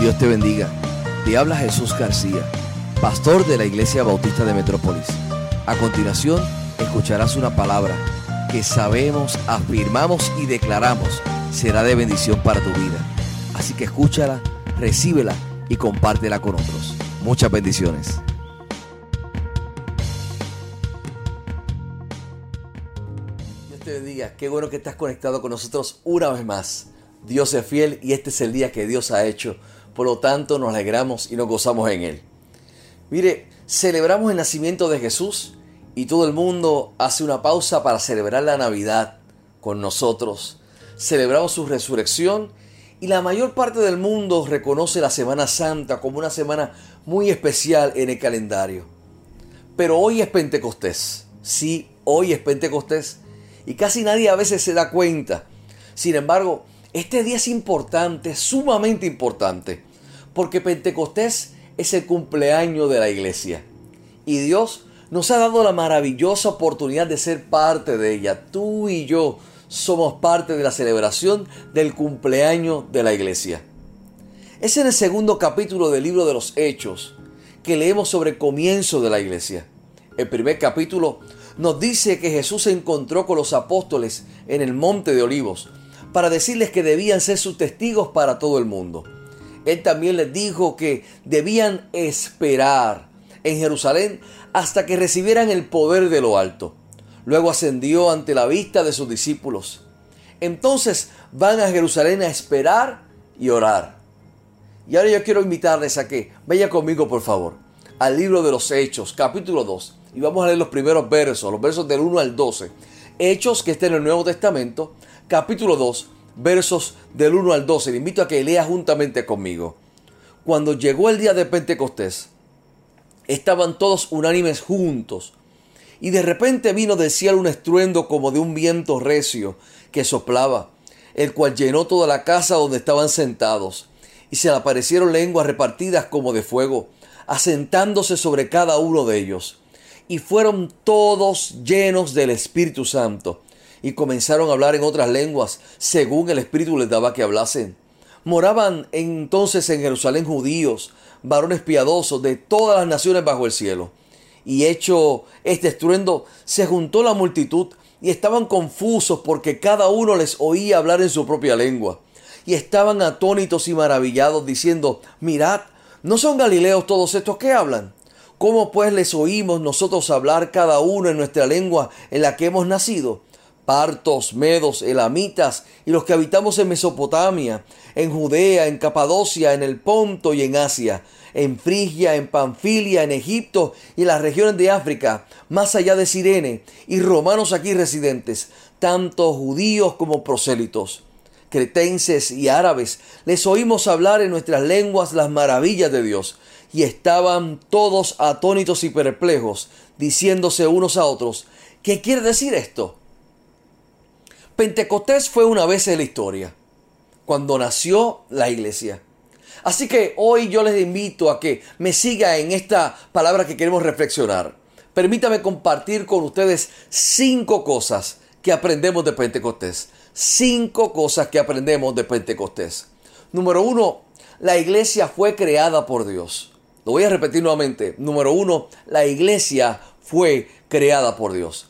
Dios te bendiga. Te habla Jesús García, pastor de la Iglesia Bautista de Metrópolis. A continuación, escucharás una palabra que sabemos, afirmamos y declaramos será de bendición para tu vida. Así que escúchala, recíbela y compártela con otros. Muchas bendiciones. Dios te bendiga. Qué bueno que estás conectado con nosotros una vez más. Dios es fiel y este es el día que Dios ha hecho. Por lo tanto, nos alegramos y nos gozamos en Él. Mire, celebramos el nacimiento de Jesús y todo el mundo hace una pausa para celebrar la Navidad con nosotros. Celebramos su resurrección y la mayor parte del mundo reconoce la Semana Santa como una semana muy especial en el calendario. Pero hoy es Pentecostés. Sí, hoy es Pentecostés. Y casi nadie a veces se da cuenta. Sin embargo, este día es importante, sumamente importante, porque Pentecostés es el cumpleaños de la iglesia. Y Dios nos ha dado la maravillosa oportunidad de ser parte de ella. Tú y yo somos parte de la celebración del cumpleaños de la iglesia. Es en el segundo capítulo del libro de los Hechos que leemos sobre el comienzo de la iglesia. El primer capítulo nos dice que Jesús se encontró con los apóstoles en el monte de olivos para decirles que debían ser sus testigos para todo el mundo. Él también les dijo que debían esperar en Jerusalén hasta que recibieran el poder de lo alto. Luego ascendió ante la vista de sus discípulos. Entonces van a Jerusalén a esperar y orar. Y ahora yo quiero invitarles a que vaya conmigo por favor al libro de los Hechos, capítulo 2. Y vamos a leer los primeros versos, los versos del 1 al 12. Hechos que está en el Nuevo Testamento, capítulo 2, versos del 1 al 12. Le invito a que lea juntamente conmigo. Cuando llegó el día de Pentecostés, estaban todos unánimes juntos. Y de repente vino del cielo un estruendo como de un viento recio que soplaba, el cual llenó toda la casa donde estaban sentados. Y se le aparecieron lenguas repartidas como de fuego, asentándose sobre cada uno de ellos. Y fueron todos llenos del Espíritu Santo y comenzaron a hablar en otras lenguas, según el Espíritu les daba que hablasen. Moraban entonces en Jerusalén judíos, varones piadosos de todas las naciones bajo el cielo. Y hecho este estruendo, se juntó la multitud y estaban confusos porque cada uno les oía hablar en su propia lengua. Y estaban atónitos y maravillados diciendo, mirad, ¿no son galileos todos estos que hablan? ¿Cómo pues les oímos nosotros hablar cada uno en nuestra lengua en la que hemos nacido? Partos, medos, elamitas y los que habitamos en Mesopotamia, en Judea, en Capadocia, en el Ponto y en Asia, en Frigia, en Panfilia, en Egipto y en las regiones de África, más allá de Sirene, y romanos aquí residentes, tanto judíos como prosélitos. Cretenses y árabes, les oímos hablar en nuestras lenguas las maravillas de Dios, y estaban todos atónitos y perplejos, diciéndose unos a otros, ¿qué quiere decir esto? Pentecostés fue una vez en la historia, cuando nació la iglesia. Así que hoy yo les invito a que me siga en esta palabra que queremos reflexionar. Permítame compartir con ustedes cinco cosas que aprendemos de Pentecostés. Cinco cosas que aprendemos de Pentecostés. Número uno, la iglesia fue creada por Dios. Lo voy a repetir nuevamente. Número uno, la iglesia fue creada por Dios.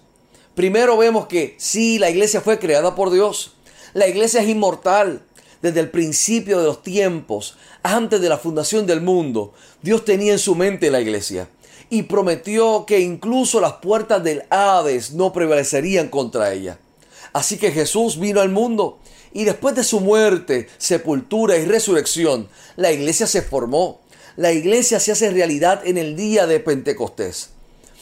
Primero vemos que sí, la iglesia fue creada por Dios. La iglesia es inmortal. Desde el principio de los tiempos, antes de la fundación del mundo, Dios tenía en su mente la iglesia y prometió que incluso las puertas del Hades no prevalecerían contra ella. Así que Jesús vino al mundo y después de su muerte, sepultura y resurrección, la iglesia se formó. La iglesia se hace realidad en el día de Pentecostés.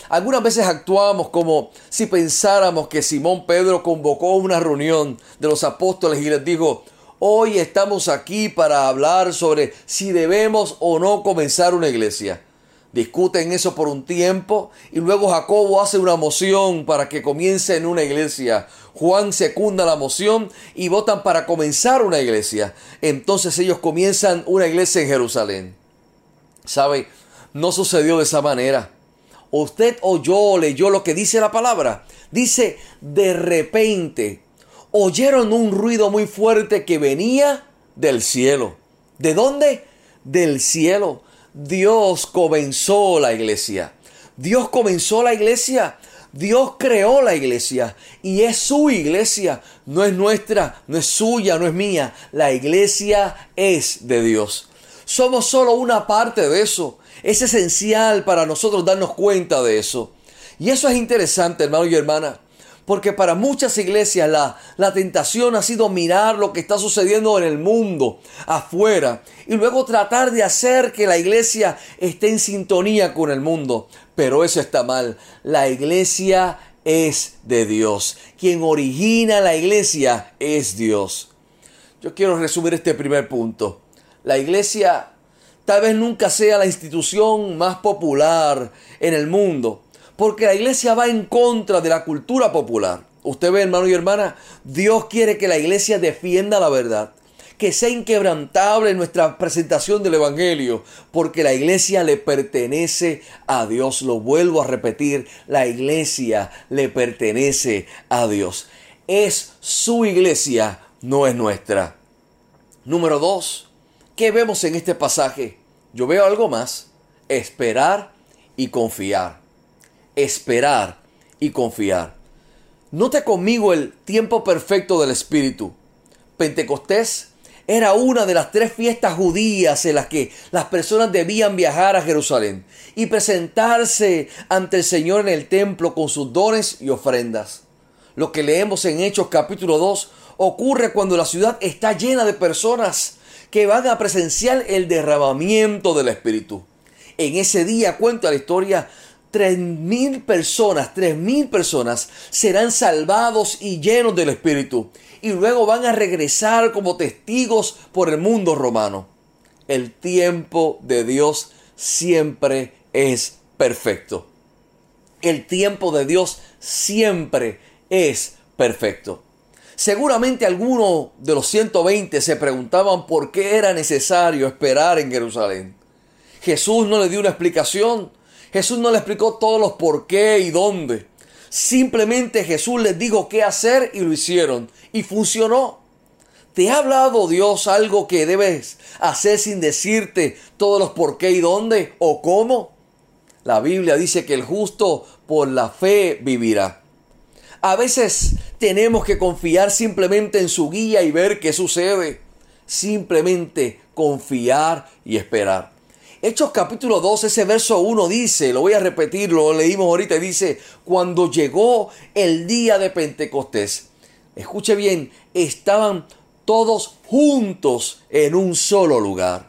Algunas veces actuamos como si pensáramos que Simón Pedro convocó una reunión de los apóstoles y les dijo, hoy estamos aquí para hablar sobre si debemos o no comenzar una iglesia. Discuten eso por un tiempo y luego Jacobo hace una moción para que comience en una iglesia. Juan secunda la moción y votan para comenzar una iglesia. Entonces ellos comienzan una iglesia en Jerusalén. ¿Sabe? No sucedió de esa manera usted oyó, leyó lo que dice la palabra. Dice, de repente, oyeron un ruido muy fuerte que venía del cielo. ¿De dónde? del cielo. Dios comenzó la iglesia. Dios comenzó la iglesia. Dios creó la iglesia y es su iglesia, no es nuestra, no es suya, no es mía. La iglesia es de Dios. Somos solo una parte de eso. Es esencial para nosotros darnos cuenta de eso. Y eso es interesante, hermano y hermana. Porque para muchas iglesias la, la, tentación ha sido mirar lo que está sucediendo en el mundo afuera y luego tratar de hacer que la iglesia esté en sintonía con el mundo. Pero eso está mal. La iglesia es de Dios. Quien origina la iglesia es Dios. Yo quiero resumir este primer punto. La iglesia tal vez nunca sea la institución más popular en el mundo porque la iglesia va en contra de la cultura popular. Usted ve, hermano y hermana, Dios quiere que la iglesia defienda la verdad, que sea inquebrantable nuestra presentación del Evangelio, porque la iglesia le pertenece a Dios. Lo vuelvo a repetir, la iglesia le pertenece a Dios. Es su iglesia, no es nuestra. Número dos, ¿qué vemos en este pasaje? Yo veo algo más, esperar y confiar esperar y confiar. Note conmigo el tiempo perfecto del Espíritu. Pentecostés era una de las tres fiestas judías en las que las personas debían viajar a Jerusalén y presentarse ante el Señor en el templo con sus dones y ofrendas. Lo que leemos en Hechos capítulo 2 ocurre cuando la ciudad está llena de personas que van a presenciar el derramamiento del Espíritu. En ese día cuenta la historia tres mil personas, tres mil personas serán salvados y llenos del Espíritu y luego van a regresar como testigos por el mundo romano. El tiempo de Dios siempre es perfecto. El tiempo de Dios siempre es perfecto. Seguramente algunos de los 120 se preguntaban por qué era necesario esperar en Jerusalén. Jesús no le dio una explicación, Jesús no le explicó todos los por qué y dónde. Simplemente Jesús les dijo qué hacer y lo hicieron. Y funcionó. ¿Te ha hablado Dios algo que debes hacer sin decirte todos los por qué y dónde o cómo? La Biblia dice que el justo por la fe vivirá. A veces tenemos que confiar simplemente en su guía y ver qué sucede. Simplemente confiar y esperar. Hechos capítulo 2, ese verso 1 dice, lo voy a repetir, lo leímos ahorita, dice, cuando llegó el día de Pentecostés, escuche bien, estaban todos juntos en un solo lugar.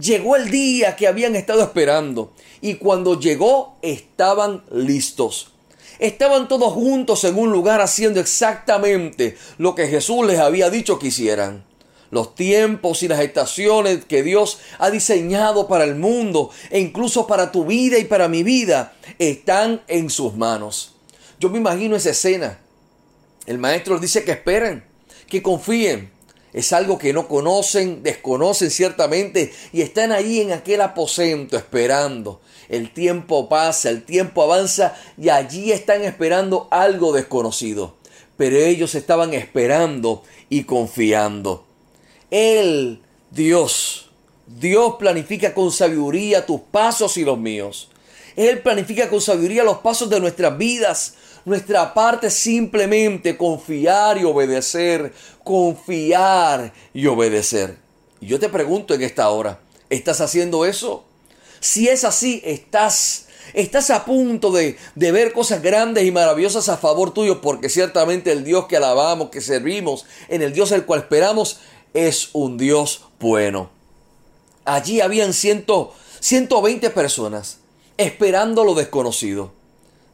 Llegó el día que habían estado esperando y cuando llegó estaban listos. Estaban todos juntos en un lugar haciendo exactamente lo que Jesús les había dicho que hicieran los tiempos y las estaciones que Dios ha diseñado para el mundo e incluso para tu vida y para mi vida están en sus manos. Yo me imagino esa escena. El maestro dice que esperen, que confíen. Es algo que no conocen, desconocen ciertamente y están ahí en aquel aposento esperando. El tiempo pasa, el tiempo avanza y allí están esperando algo desconocido. Pero ellos estaban esperando y confiando. Él, Dios, Dios planifica con sabiduría tus pasos y los míos. Él planifica con sabiduría los pasos de nuestras vidas. Nuestra parte es simplemente confiar y obedecer, confiar y obedecer. Y yo te pregunto en esta hora, ¿estás haciendo eso? Si es así, estás Estás a punto de, de, ver cosas grandes y maravillosas a favor tuyo, porque ciertamente el Dios que alabamos, que servimos, en el Dios al cual esperamos, es un Dios bueno. Allí habían ciento, 120 personas esperando lo desconocido.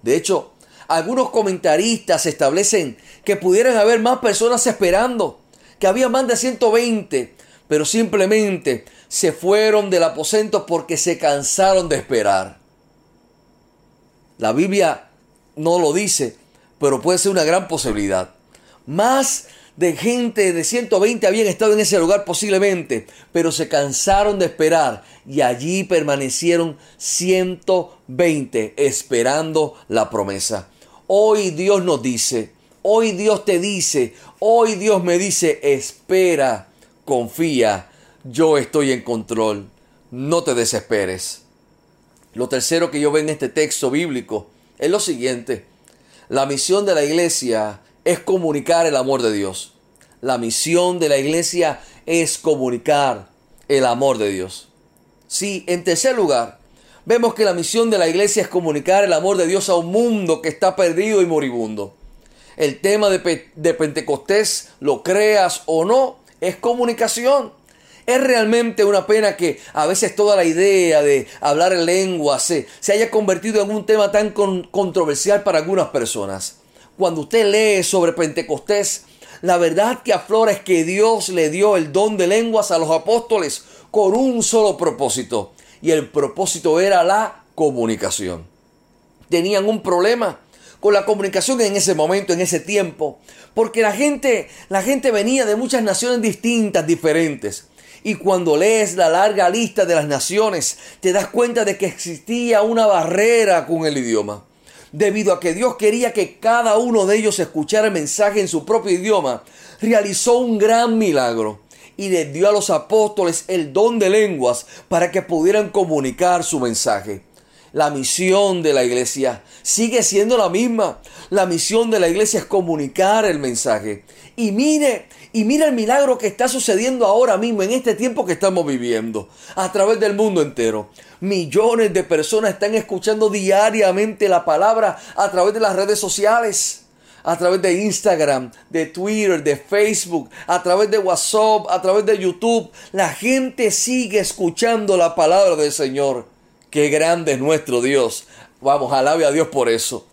De hecho, algunos comentaristas establecen que pudieran haber más personas esperando, que había más de 120, pero simplemente se fueron del aposento porque se cansaron de esperar. La Biblia no lo dice, pero puede ser una gran posibilidad. Más de gente de 120 habían estado en ese lugar posiblemente, pero se cansaron de esperar y allí permanecieron 120 esperando la promesa. Hoy Dios nos dice, hoy Dios te dice, hoy Dios me dice, espera, confía, yo estoy en control. no te desesperes. Lo tercero que yo veo en este texto bíblico es lo siguiente. La misión de la iglesia es comunicar el amor de Dios. La misión de la iglesia es comunicar el amor de Dios. Sí, en tercer lugar, vemos que la misión de la iglesia es comunicar el amor de Dios a un mundo que está perdido y moribundo. El tema de, de Pentecostés, lo creas o no, es comunicación. Es realmente una pena que a veces toda la idea de hablar en lengua se, se haya convertido en un tema tan controversial para algunas personas. Cuando usted lee sobre Pentecostés, la verdad que aflora es que Dios le dio el don de lenguas a los apóstoles con un solo propósito. Y el propósito era la comunicación. Tenían un problema con la comunicación en ese momento, en ese tiempo, porque la gente, la gente venía de muchas naciones distintas, diferentes. Y cuando lees la larga lista de las naciones, te das cuenta de que existía una barrera con el idioma. Debido a que Dios quería que cada uno de ellos escuchara el mensaje en su propio idioma, realizó un gran milagro y le dio a los apóstoles el don de lenguas para que pudieran comunicar su mensaje. La misión de la iglesia sigue siendo la misma. La misión de la iglesia es comunicar el mensaje. Y mire, y mira el milagro que está sucediendo ahora mismo en este tiempo que estamos viviendo a través del mundo entero. Millones de personas están escuchando diariamente la palabra a través de las redes sociales a través de Instagram, de Twitter, de Facebook, a través de WhatsApp, a través de YouTube. La gente sigue escuchando la palabra del Señor. Qué grande es nuestro Dios. Vamos, alabe a Dios por eso.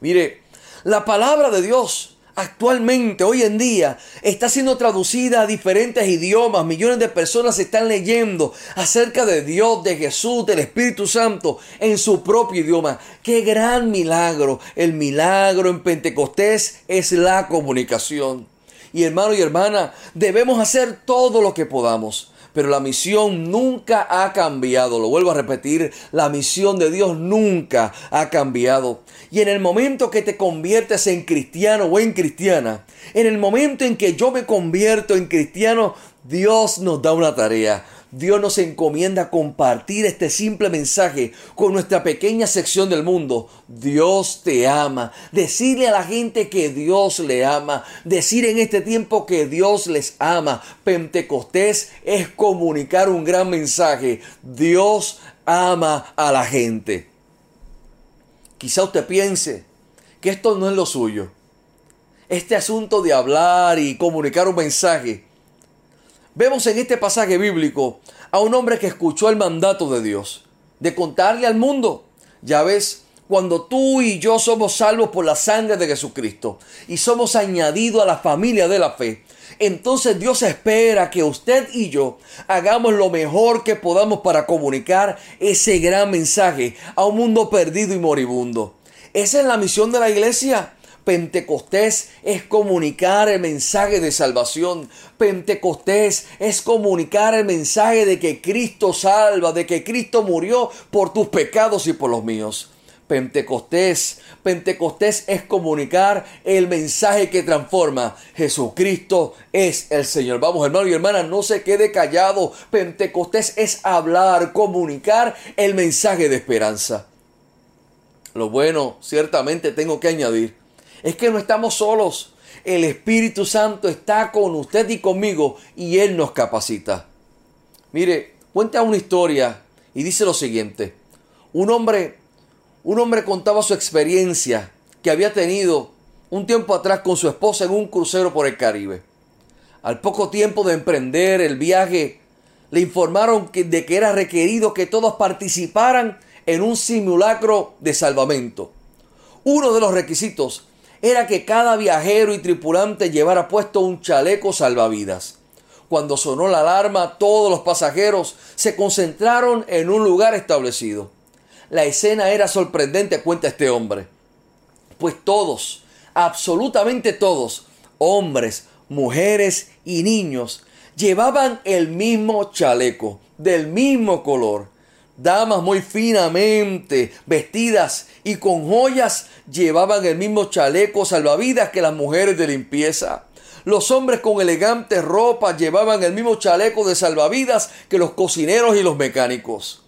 Mire, la palabra de Dios actualmente, hoy en día, está siendo traducida a diferentes idiomas. Millones de personas están leyendo acerca de Dios, de Jesús, del Espíritu Santo en su propio idioma. Qué gran milagro. El milagro en Pentecostés es la comunicación. Y hermano y hermana, debemos hacer todo lo que podamos pero la misión nunca ha cambiado. Lo vuelvo a repetir, la misión de Dios nunca ha cambiado. Y en el momento que te conviertes en cristiano o en cristiana, en el momento en que yo me convierto en cristiano, Dios nos da una tarea. Dios nos encomienda compartir este simple mensaje con nuestra pequeña sección del mundo. Dios te ama. Decirle a la gente que Dios le ama. Decir en este tiempo que Dios les ama. Pentecostés es comunicar un gran mensaje. Dios ama a la gente. Quizá usted piense que esto no es lo suyo. Este asunto de hablar y comunicar un mensaje Vemos en este pasaje bíblico a un hombre que escuchó el mandato de Dios, de contarle al mundo. Ya ves, cuando tú y yo somos salvos por la sangre de Jesucristo y somos añadidos a la familia de la fe, entonces Dios espera que usted y yo hagamos lo mejor que podamos para comunicar ese gran mensaje a un mundo perdido y moribundo. Esa es la misión de la iglesia. Pentecostés es comunicar el mensaje de salvación. Pentecostés es comunicar el mensaje de que Cristo salva, de que Cristo murió por tus pecados y por los míos. Pentecostés, Pentecostés es comunicar el mensaje que transforma. Jesucristo es el Señor. Vamos, hermano y hermana, no se quede callado. Pentecostés es hablar, comunicar el mensaje de esperanza. Lo bueno, ciertamente tengo que añadir, es que no estamos solos. El Espíritu Santo está con usted y conmigo y Él nos capacita. Mire, cuenta una historia y dice lo siguiente. Un hombre, un hombre contaba su experiencia que había tenido un tiempo atrás con su esposa en un crucero por el Caribe. Al poco tiempo de emprender el viaje, le informaron de que era requerido que todos participaran en un simulacro de salvamento. Uno de los requisitos era que cada viajero y tripulante llevara puesto un chaleco salvavidas. Cuando sonó la alarma, todos los pasajeros se concentraron en un lugar establecido. La escena era sorprendente, cuenta este hombre. Pues todos, absolutamente todos, hombres, mujeres y niños, llevaban el mismo chaleco, del mismo color. Damas muy finamente vestidas y con joyas llevaban el mismo chaleco salvavidas que las mujeres de limpieza. Los hombres con elegantes ropas llevaban el mismo chaleco de salvavidas que los cocineros y los mecánicos.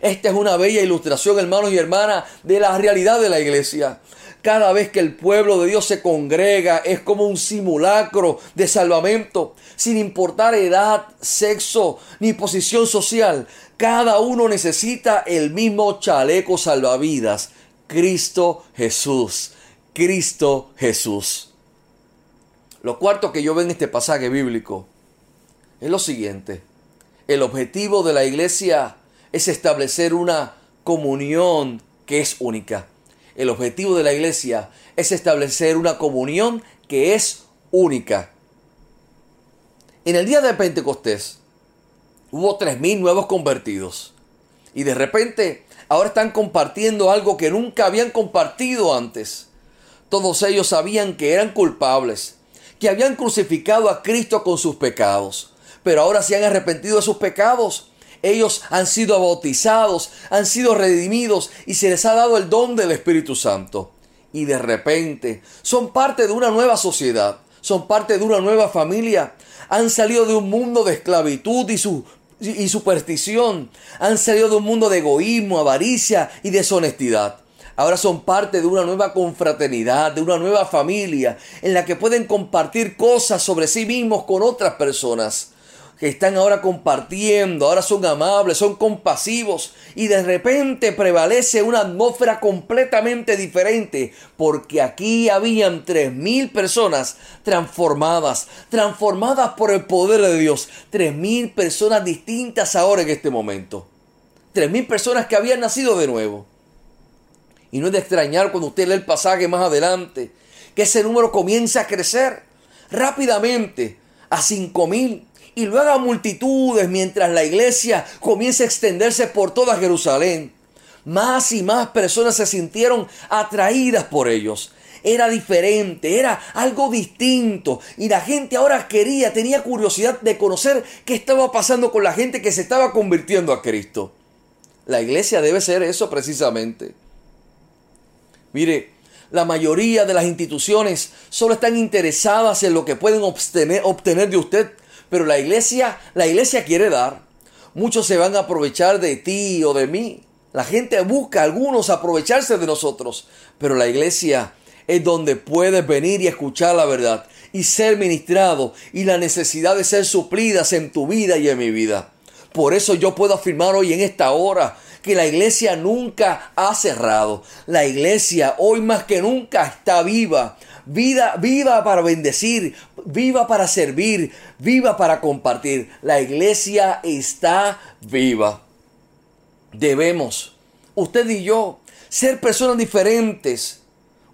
Esta es una bella ilustración, hermanos y hermanas, de la realidad de la iglesia. Cada vez que el pueblo de Dios se congrega es como un simulacro de salvamento, sin importar edad, sexo ni posición social. Cada uno necesita el mismo chaleco salvavidas. Cristo Jesús. Cristo Jesús. Lo cuarto que yo veo en este pasaje bíblico es lo siguiente. El objetivo de la iglesia es establecer una comunión que es única. El objetivo de la iglesia es establecer una comunión que es única. En el día de Pentecostés hubo 3.000 nuevos convertidos. Y de repente ahora están compartiendo algo que nunca habían compartido antes. Todos ellos sabían que eran culpables, que habían crucificado a Cristo con sus pecados, pero ahora se han arrepentido de sus pecados ellos han sido bautizados, han sido redimidos y se les ha dado el don del Espíritu Santo. Y de repente son parte de una nueva sociedad, son parte de una nueva familia. Han salido de un mundo de esclavitud y, su, y superstición. Han salido de un mundo de egoísmo, avaricia y deshonestidad. Ahora son parte de una nueva confraternidad, de una nueva familia, en la que pueden compartir cosas sobre sí mismos con otras personas que están ahora compartiendo, ahora son amables, son compasivos y de repente prevalece una atmósfera completamente diferente porque aquí habían tres mil personas transformadas, transformadas por el poder de Dios, tres mil personas distintas ahora en este momento, tres mil personas que habían nacido de nuevo. Y no es de extrañar cuando usted lee el pasaje más adelante, que ese número comienza a crecer rápidamente a cinco mil y luego a multitudes mientras la iglesia comienza a extenderse por toda Jerusalén. Más y más personas se sintieron atraídas por ellos. Era diferente, era algo distinto. Y la gente ahora quería, tenía curiosidad de conocer qué estaba pasando con la gente que se estaba convirtiendo a Cristo. La iglesia debe ser eso precisamente. Mire, la mayoría de las instituciones solo están interesadas en lo que pueden obtener, de usted pero la iglesia, la iglesia quiere dar. Muchos se van a aprovechar de ti o de mí. La gente busca algunos aprovecharse de nosotros, pero la iglesia es donde puedes venir y escuchar la verdad y ser ministrado y la necesidad de ser suplidas en tu vida y en mi vida. Por eso yo puedo afirmar hoy en esta hora que la iglesia nunca ha cerrado. La iglesia hoy más que nunca está viva. Vida, viva para bendecir, viva para servir, viva para compartir. La iglesia está viva. Debemos, usted y yo, ser personas diferentes,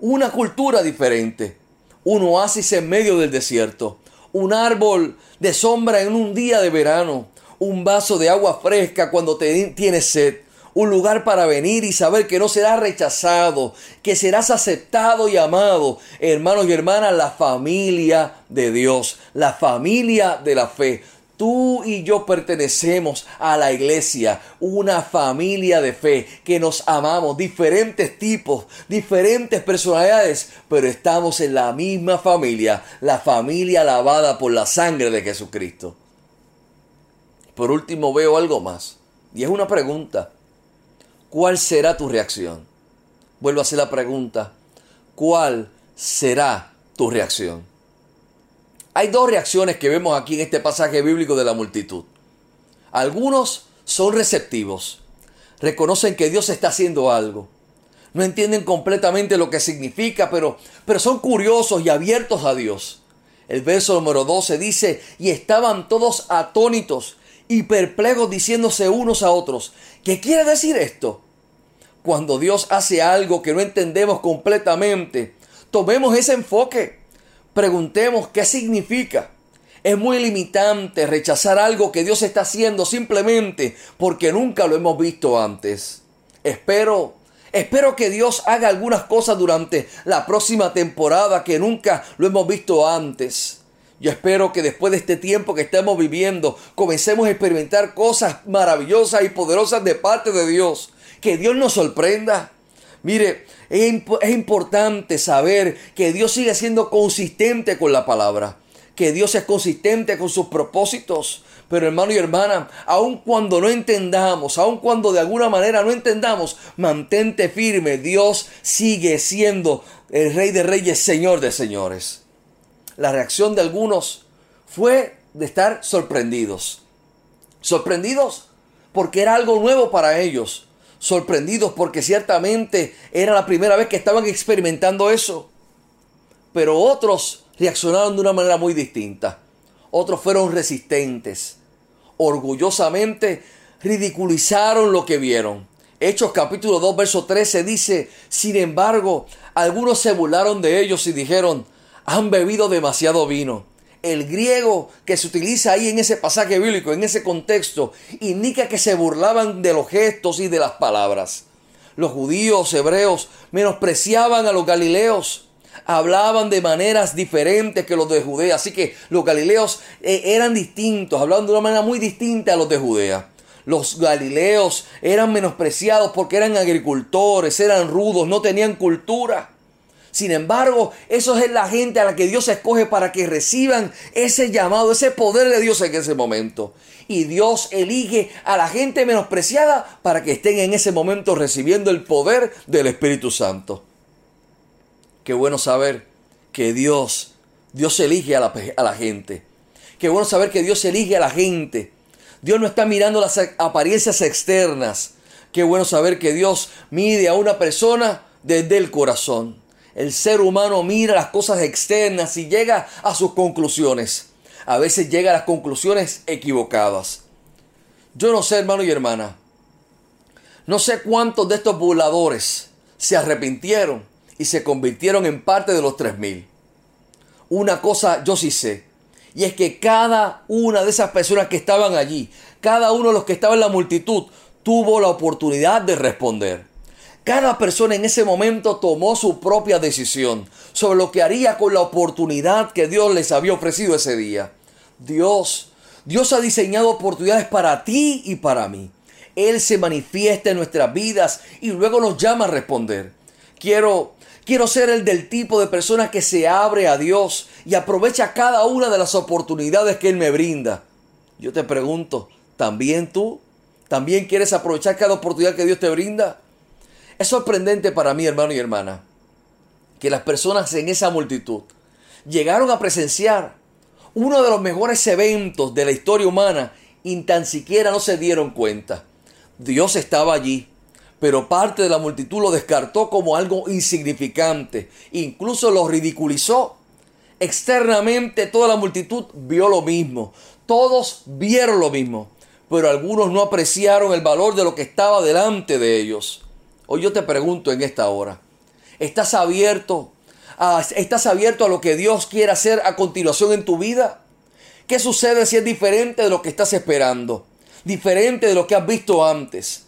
una cultura diferente, un oasis en medio del desierto, un árbol de sombra en un día de verano, un vaso de agua fresca cuando te tienes sed, un lugar para venir y saber que no serás rechazado, que serás aceptado y amado. Hermanos y hermanas, la familia de Dios, la familia de la fe. Tú y yo pertenecemos a la iglesia, una familia de fe que nos amamos, diferentes tipos, diferentes personalidades, pero estamos en la misma familia, la familia lavada por la sangre de Jesucristo. Por último veo algo más, y es una pregunta. ¿Cuál será tu reacción? Vuelvo a hacer la pregunta, ¿cuál será tu reacción? Hay dos reacciones que vemos aquí en este pasaje bíblico de la multitud. Algunos son receptivos, reconocen que Dios está haciendo algo. No entienden completamente lo que significa, pero, pero son curiosos y abiertos a Dios. El verso número 12 dice, y estaban todos atónitos y perplejos diciéndose unos a otros, ¿qué quiere decir esto? Cuando Dios hace algo que no entendemos completamente, tomemos ese enfoque, preguntemos qué significa. Es muy limitante rechazar algo que Dios está haciendo simplemente porque nunca lo hemos visto antes. Espero Espero que Dios haga algunas cosas durante la próxima temporada que nunca lo hemos visto antes. Yo espero que después de este tiempo que estamos viviendo, comencemos a experimentar cosas maravillosas y poderosas de parte de Dios. Que Dios nos sorprenda. Mire, es, importante saber que Dios sigue siendo consistente con la palabra. que Dios es consistente con sus propósitos. Pero hermano y hermana, aun cuando no entendamos, aun cuando de alguna manera no entendamos, mantente firme. Dios sigue siendo el Rey de Reyes, Señor de Señores. La reacción de algunos fue de estar sorprendidos. Sorprendidos porque era algo nuevo para ellos. Sorprendidos porque ciertamente era la primera vez que estaban experimentando eso. Pero otros reaccionaron de una manera muy distinta. Otros fueron resistentes. Orgullosamente ridiculizaron lo que vieron. Hechos capítulo 2, verso 13 dice, sin embargo, algunos se burlaron de ellos y dijeron, han bebido demasiado vino. El griego que se utiliza ahí en ese pasaje bíblico, en ese contexto, indica que se burlaban de los gestos y de las palabras. Los judíos hebreos menospreciaban a los galileos hablaban de maneras diferentes que los de Judea. Así que los galileos eh, eran distintos, hablaban de una manera muy distinta a los de Judea. Los galileos eran menospreciados porque eran agricultores, eran rudos, no tenían cultura. Sin embargo, eso es la gente a la que Dios escoge para que reciban ese llamado, ese poder de Dios en ese momento. Y Dios elige a la gente menospreciada para que estén en ese momento recibiendo el poder del Espíritu Santo. Qué bueno saber que Dios, Dios elige a la, a la gente. Qué bueno saber que Dios elige a la gente. Dios no está mirando las apariencias externas. Qué bueno saber que Dios mide a una persona desde el corazón. El ser humano mira las cosas externas y llega a sus conclusiones. A veces llega a las conclusiones equivocadas. Yo no sé, hermano y hermana. No sé cuántos de estos burladores se arrepintieron y se convirtieron en parte de los tres mil. Una cosa yo sí sé, y es que cada una de esas personas que estaban allí, cada uno de los que estaba en la multitud, tuvo la oportunidad de responder. Cada persona en ese momento tomó su propia decisión sobre lo que haría con la oportunidad que Dios les había ofrecido ese día. Dios, Dios ha diseñado oportunidades para ti y para mí. Él se manifiesta en nuestras vidas y luego nos llama a responder. Quiero Quiero ser el del tipo de persona que se abre a Dios y aprovecha cada una de las oportunidades que Él me brinda. Yo te pregunto, ¿también tú? ¿También quieres aprovechar cada oportunidad que Dios te brinda? Es sorprendente para mí, hermano y hermana, que las personas en esa multitud llegaron a presenciar uno de los mejores eventos de la historia humana y tan siquiera no se dieron cuenta. Dios estaba allí pero parte de la multitud lo descartó como algo insignificante, incluso lo ridiculizó. Externamente toda la multitud vio lo mismo, todos vieron lo mismo, pero algunos no apreciaron el valor de lo que estaba delante de ellos. Hoy yo te pregunto en esta hora, ¿estás abierto a, estás abierto a lo que Dios quiere hacer a continuación en tu vida? ¿Qué sucede si es diferente de lo que estás esperando? Diferente de lo que has visto antes.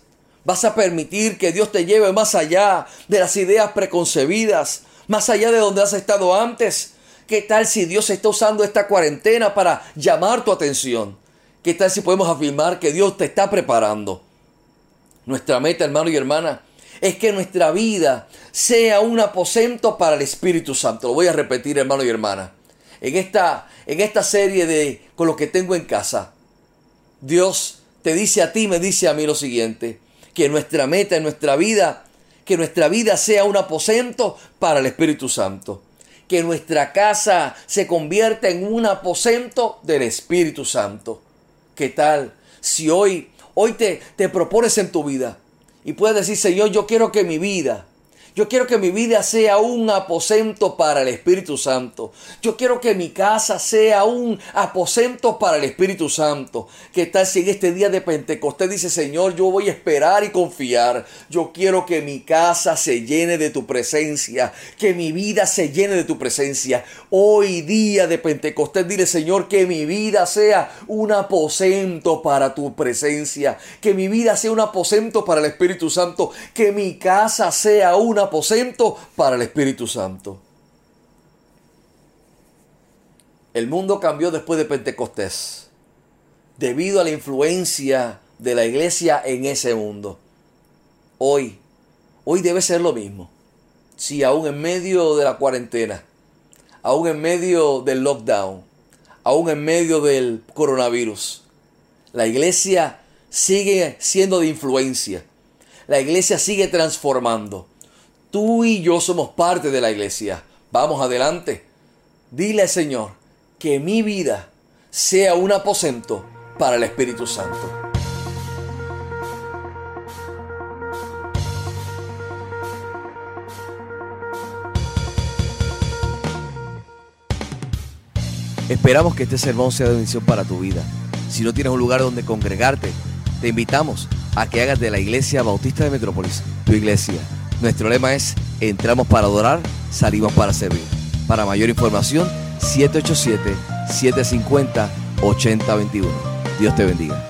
Vas a permitir que Dios te lleve más allá de las ideas preconcebidas, más allá de donde has estado antes. ¿Qué tal si Dios está usando esta cuarentena para llamar tu atención? ¿Qué tal si podemos afirmar que Dios te está preparando? Nuestra meta, hermano y hermana, es que nuestra vida sea un aposento para el Espíritu Santo. Lo voy a repetir, hermano y hermana. En esta, en esta serie de con lo que tengo en casa, Dios te dice a ti, me dice a mí lo siguiente que nuestra meta en nuestra vida, que nuestra vida sea un aposento para el Espíritu Santo. Que nuestra casa se convierta en un aposento del Espíritu Santo. ¿Qué tal si hoy, hoy te, te propones en tu vida y puedes decir, Señor, yo quiero que mi vida yo quiero que mi vida sea un aposento para el Espíritu Santo. Yo quiero que mi casa sea un aposento para el Espíritu Santo. ¿Qué tal si en este día de Pentecostés dice, Señor, yo voy a esperar y confiar? Yo quiero que mi casa se llene de tu presencia, que mi vida se llene de tu presencia. Hoy día de Pentecostés, dile, Señor, que mi vida sea un aposento para tu presencia, que mi vida sea un aposento para el Espíritu Santo, que mi casa sea una aposento para el Espíritu Santo. El mundo cambió después de Pentecostés, debido a la influencia de la iglesia en ese mundo. Hoy, hoy debe ser lo mismo. Si aún en medio de la cuarentena, aún en medio del lockdown, aún en medio del coronavirus. La iglesia sigue siendo de influencia. La iglesia sigue transformando. Tú y yo somos parte de la iglesia. Vamos adelante. Dile Señor que mi vida sea un aposento para el Espíritu Santo. Esperamos que este sermón sea de bendición para tu vida. Si no tienes un lugar donde congregarte, te invitamos a que hagas de la Iglesia Bautista de Metrópolis tu iglesia. Nuestro lema es, entramos para adorar, salimos para servir. Para mayor información, 787-750-8021. Dios te bendiga.